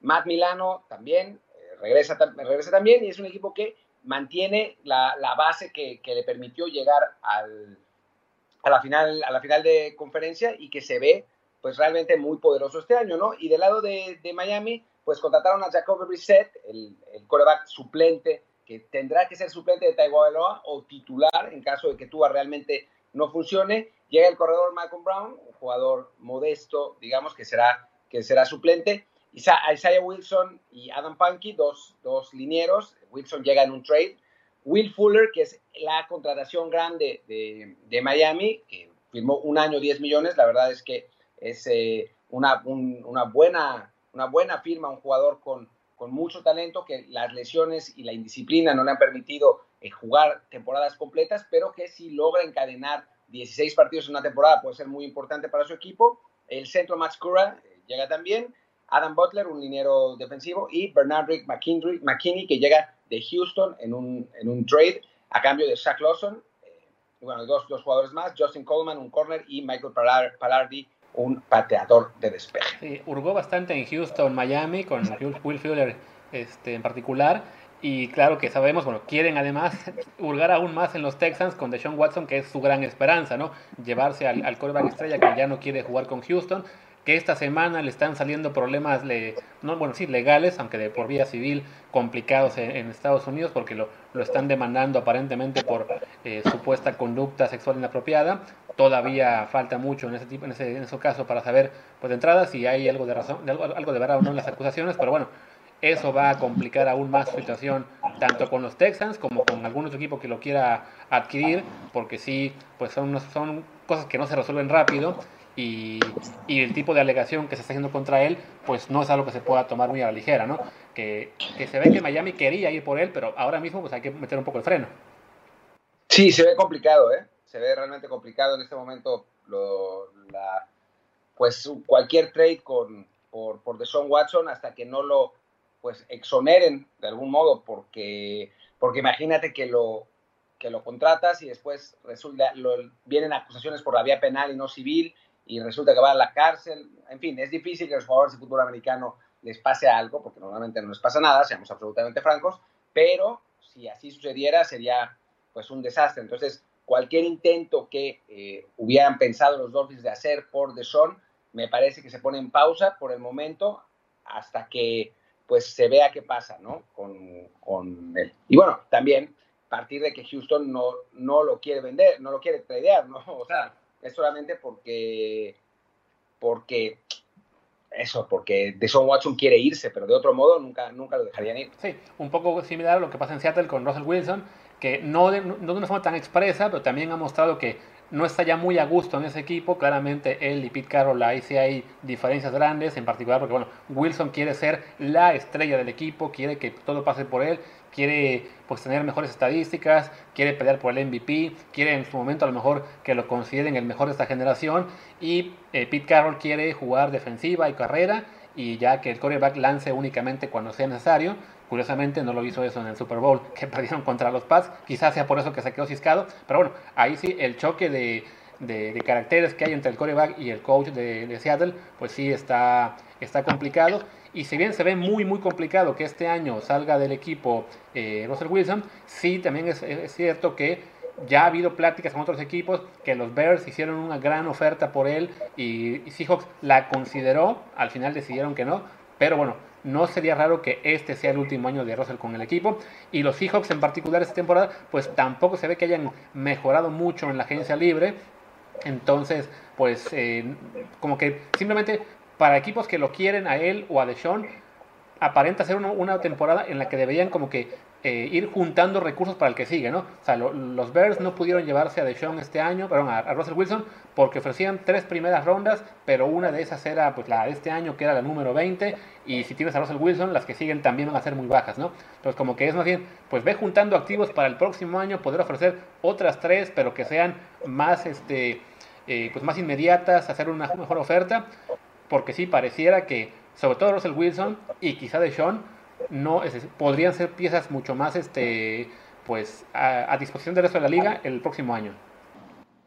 Matt Milano también eh, regresa, regresa también y es un equipo que mantiene la, la base que, que, le permitió llegar al, a, la final, a la final de conferencia y que se ve pues realmente muy poderoso este año, ¿no? Y del lado de, Miami, pues contrataron a Jacoby Brissett, el, el coreback suplente, que tendrá que ser suplente de Tagovailoa o titular en caso de que Tua realmente no funcione. Llega el corredor Malcolm Brown, un jugador modesto, digamos, que será, que será suplente. Isaiah Wilson y Adam Punky, dos, dos linieros. Wilson llega en un trade. Will Fuller, que es la contratación grande de, de Miami, que firmó un año 10 millones. La verdad es que es eh, una, una, buena, una buena firma, un jugador con, con mucho talento, que las lesiones y la indisciplina no le han permitido eh, jugar temporadas completas, pero que si logra encadenar 16 partidos en una temporada puede ser muy importante para su equipo. El centro Max Cura eh, llega también. Adam Butler, un liniero defensivo, y Bernard Rick McKinney, que llega de Houston en un, en un trade a cambio de Shaq Lawson. bueno, dos, dos jugadores más, Justin Coleman, un corner, y Michael Palardi, un pateador de despeje. Sí, hurgó bastante en Houston, Miami, con Will Fuller este, en particular. Y claro que sabemos, bueno, quieren además hurgar aún más en los Texans con Deshaun Watson, que es su gran esperanza, ¿no? Llevarse al, al quarterback estrella que ya no quiere jugar con Houston, que esta semana le están saliendo problemas, le, no, bueno, sí, legales, aunque de por vía civil, complicados en, Estados Unidos, porque lo, lo, están demandando aparentemente por eh, supuesta conducta sexual inapropiada. Todavía falta mucho en ese tipo en ese, en ese caso para saber pues de entrada si hay algo de razón algo, algo de verdad o no en las acusaciones pero bueno eso va a complicar aún más su situación tanto con los Texans como con algún otro equipo que lo quiera adquirir porque sí pues son son cosas que no se resuelven rápido y, el tipo de alegación que se está haciendo contra él, pues no es algo que se pueda tomar muy a la ligera, ¿no? Que, que se ve que Miami quería ir por él, pero ahora mismo pues hay que meter un poco el freno. Sí, se ve complicado, ¿eh? se ve realmente complicado en este momento la, pues cualquier trade con, por, por Deshaun Watson hasta que no lo pues exoneren de algún modo, porque, porque imagínate que lo, que lo contratas y después resulta, lo, vienen acusaciones por la vía penal y no civil y resulta que va a la cárcel. En fin, es difícil que los jugadores de fútbol americano les pase algo, porque normalmente no les pasa nada, seamos absolutamente francos, pero si así sucediera sería pues un desastre. Entonces, cualquier intento que eh, hubieran pensado los Dolphins de hacer por Deshaun, me parece que se pone en pausa por el momento hasta que pues se vea qué pasa, ¿no? Con, con él. Y bueno, también partir de que Houston no, no lo quiere vender, no lo quiere tradear, ¿no? O sea, es solamente porque, porque eso, porque Deshaun Watson quiere irse, pero de otro modo nunca, nunca lo dejarían ir. Sí, un poco similar a lo que pasa en Seattle con Russell Wilson, que no de, no de una forma tan expresa, pero también ha mostrado que no está ya muy a gusto en ese equipo. Claramente él y Pete Carroll ahí sí hay diferencias grandes, en particular porque bueno, Wilson quiere ser la estrella del equipo, quiere que todo pase por él, quiere pues tener mejores estadísticas, quiere pelear por el MVP, quiere en su momento a lo mejor que lo consideren el mejor de esta generación y eh, Pete Carroll quiere jugar defensiva y carrera y ya que el quarterback lance únicamente cuando sea necesario. Curiosamente no lo hizo eso en el Super Bowl que perdieron contra los Pats, quizás sea por eso que se quedó ciscado, pero bueno, ahí sí el choque de, de, caracteres que hay entre el quarterback y el coach de, Seattle, pues sí está, está complicado. Y si bien se ve muy, muy complicado que este año salga del equipo eh, Russell Wilson, sí también es, cierto que ya ha habido pláticas con otros equipos que los Bears hicieron una gran oferta por él y, y Seahawks la consideró, al final decidieron que no, pero bueno, no sería raro que este sea el último año de Russell con el equipo. Y los Seahawks en particular esta temporada, pues tampoco se ve que hayan mejorado mucho en la agencia libre. Entonces, pues eh, como que simplemente para equipos que lo quieren a él o a Deshaun, aparenta ser una, temporada en la que deberían como que eh, ir juntando recursos para el que sigue, ¿no? O sea, los Bears no pudieron llevarse a Deshaun este año, perdón, a, Russell Wilson, porque ofrecían tres primeras rondas, pero una de esas era pues la de este año, que era la número 20, y si tienes a Russell Wilson, las que siguen también van a ser muy bajas, ¿no? Entonces, como que es más bien, pues ve juntando activos para el próximo año, poder ofrecer otras tres, pero que sean más, este, eh, pues más inmediatas, hacer una mejor oferta, porque sí pareciera que, sobre todo Russell Wilson y quizá Deshaun, no podrían ser piezas mucho más este pues a, disposición del resto de la liga el próximo año.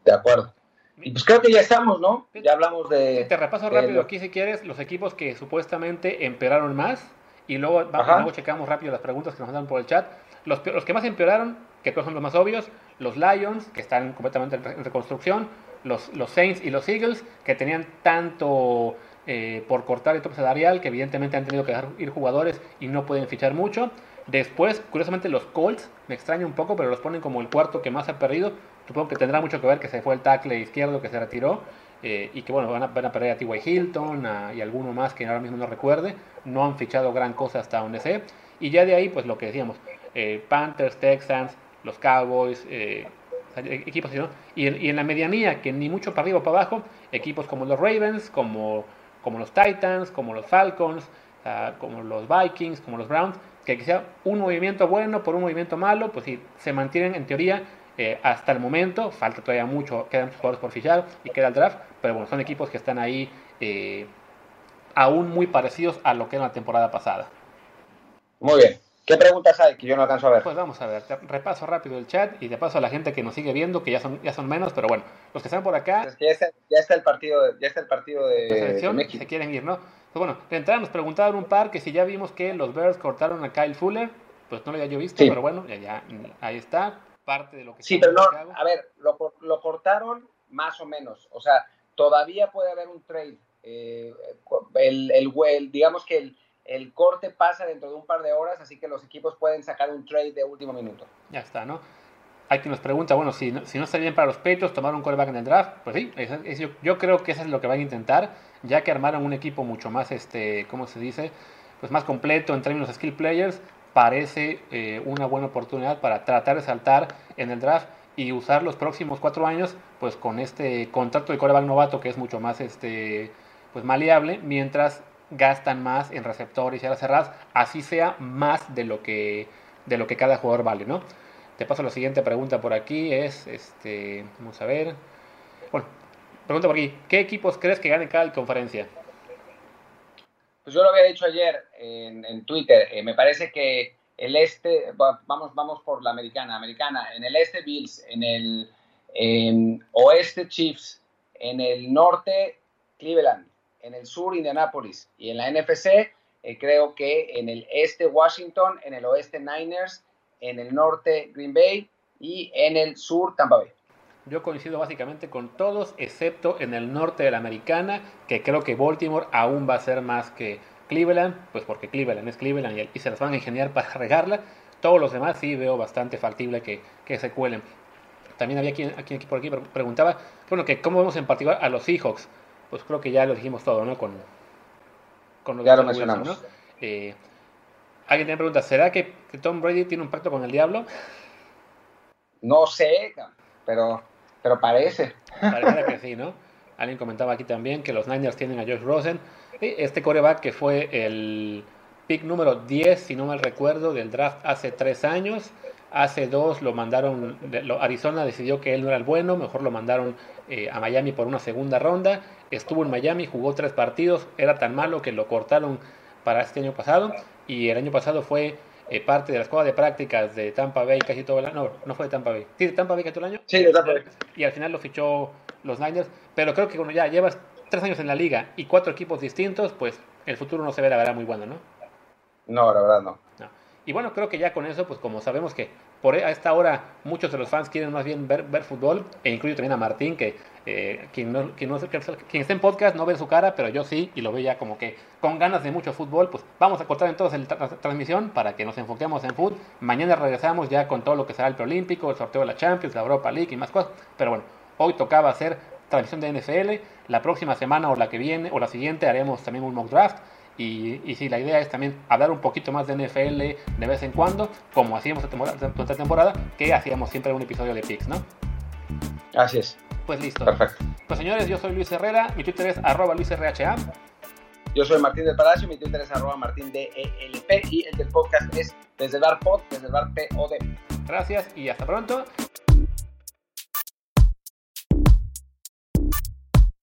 De acuerdo. Y pues creo que ya estamos, ¿no? Ya hablamos de. Te repaso rápido aquí si quieres los equipos que supuestamente empeoraron más y luego, luego checamos rápido las preguntas que nos mandan por el chat. Los, los que más empeoraron, que todos son los más obvios, los Lions, que están completamente en reconstrucción, los, los Saints y los Eagles, que tenían tanto eh, por cortar el tope salarial, que evidentemente han tenido que dejar ir jugadores y no pueden fichar mucho. Después, curiosamente, los Colts, me extraña un poco, pero los ponen como el cuarto que más ha perdido. Supongo que tendrá mucho que ver que se fue el tackle izquierdo que se retiró. Eh, y que bueno, van a, van a perder a T.Y. Hilton y alguno más que ahora mismo no recuerde. No han fichado gran cosa hasta donde sé. Y ya de ahí, pues lo que decíamos, eh, Panthers, Texans, los Cowboys, equipos. Y en, y en la medianía, que ni mucho para arriba o para abajo, equipos como los Ravens, como como los Titans, como los Falcons, como los Vikings, como los Browns, que sea un movimiento bueno por un movimiento malo, pues sí, se mantienen en teoría eh, hasta el momento, falta todavía mucho, quedan jugadores por fichar y queda el draft, pero bueno, son equipos que están ahí eh, aún muy parecidos a lo que era la temporada pasada. Muy bien. ¿Qué preguntas hay que yo no alcanzo a ver? Pues vamos a ver, repaso rápido el chat y de paso a la gente que nos sigue viendo, que ya son, ya son menos, pero bueno, los que están por acá. ya, está, el partido, ya está el partido de, selección, de se quieren ir, ¿no? Pues bueno, de entrada nos preguntaron un par que si ya vimos que los Bears cortaron a Kyle Fuller, pues no lo había yo visto, pero bueno, ya, ya, ahí está, parte de lo que Sí, pero no, a ver, lo, lo, cortaron más o menos, o sea, todavía puede haber un trade. Eh, el, el, el, digamos que el el corte pasa dentro de un par de horas, así que los equipos pueden sacar un trade de último minuto. Ya está, ¿no? Hay quien nos pregunta, bueno, si, si no está bien para los pechos tomar un quarterback en el draft, pues sí, yo, creo que eso es lo que van a intentar, ya que armaron un equipo mucho más, este, ¿cómo se dice? Pues más completo en términos de skill players, parece eh, una buena oportunidad para tratar de saltar en el draft y usar los próximos cuatro años, pues con este contrato de quarterback novato que es mucho más, este, pues maleable, mientras gastan más en receptores y alas cerradas, así sea más de lo que, de lo que cada jugador vale, ¿no? Te paso la siguiente pregunta por aquí, es, este, vamos a ver, bueno, pregunta por aquí, ¿qué equipos crees que ganen cada conferencia? Pues yo lo había dicho ayer en, Twitter, eh, me parece que el este, vamos, vamos por la americana, americana, en el este Bills, en el oeste Chiefs, en el norte Cleveland, en el sur Indianapolis y en la NFC eh, creo que en el este Washington, en el oeste Niners, en el norte Green Bay y en el sur Tampa Bay. Yo coincido básicamente con todos, excepto en el norte de la americana, que creo que Baltimore aún va a ser más que Cleveland, pues porque Cleveland es Cleveland y, se las van a ingeniar para regarla. Todos los demás sí veo bastante factible que, que se cuelen. También había quien, aquí, por aquí preguntaba, bueno, que cómo vemos en particular a los Seahawks. Pues creo que ya lo dijimos todo, ¿no? Con, con ya lo mencionamos. Eh, alguien tiene pregunta, ¿será que, Tom Brady tiene un pacto con el diablo? No sé, pero, pero parece. Parece que sí, ¿no? Alguien comentaba aquí también que los Niners tienen a Josh Rosen. Este coreback que fue el pick número 10, si no mal recuerdo, del draft hace tres años. Hace dos lo mandaron, Arizona decidió que él no era el bueno, mejor lo mandaron eh, a Miami por una segunda ronda. Estuvo en Miami, jugó tres partidos, era tan malo que lo cortaron para este año pasado. Y el año pasado fue eh, parte de la escuela de prácticas de Tampa Bay casi todo el año. No, no fue de Tampa Bay. ¿Sí, de Tampa Bay casi todo el año? Sí, de Tampa Bay. Y al final lo fichó los Niners. Pero creo que cuando ya llevas tres años en la liga y cuatro equipos distintos, pues el futuro no se ve la verdad muy bueno, ¿no? No, la verdad no. Y bueno, creo que ya con eso, pues como sabemos que por a esta hora muchos de los fans quieren más bien ver, ver fútbol, e incluyo también a Martín, que eh, quien, no, quien, no, quien está en podcast no ve su cara, pero yo sí, y lo ve ya como que con ganas de mucho fútbol, pues vamos a cortar entonces la transmisión para que nos enfoquemos en fútbol. Mañana regresamos ya con todo lo que será el preolímpico, el sorteo de la Champions, la Europa League y más cosas. Pero bueno, hoy tocaba hacer transmisión de NFL, la próxima semana o la que viene o la siguiente haremos también un mock draft y, y sí, la idea es también hablar un poquito más de NFL de vez en cuando, como hacíamos esta temporada, que hacíamos siempre un episodio de Pix, ¿no? Así es. Pues listo. Perfecto. Pues señores, yo soy Luis Herrera, mi Twitter es arroba LuisRHA. Yo soy Martín del Palacio, mi Twitter es arroba Martín y el del podcast es desde el bar pod, desde el bar POD. Gracias y hasta pronto.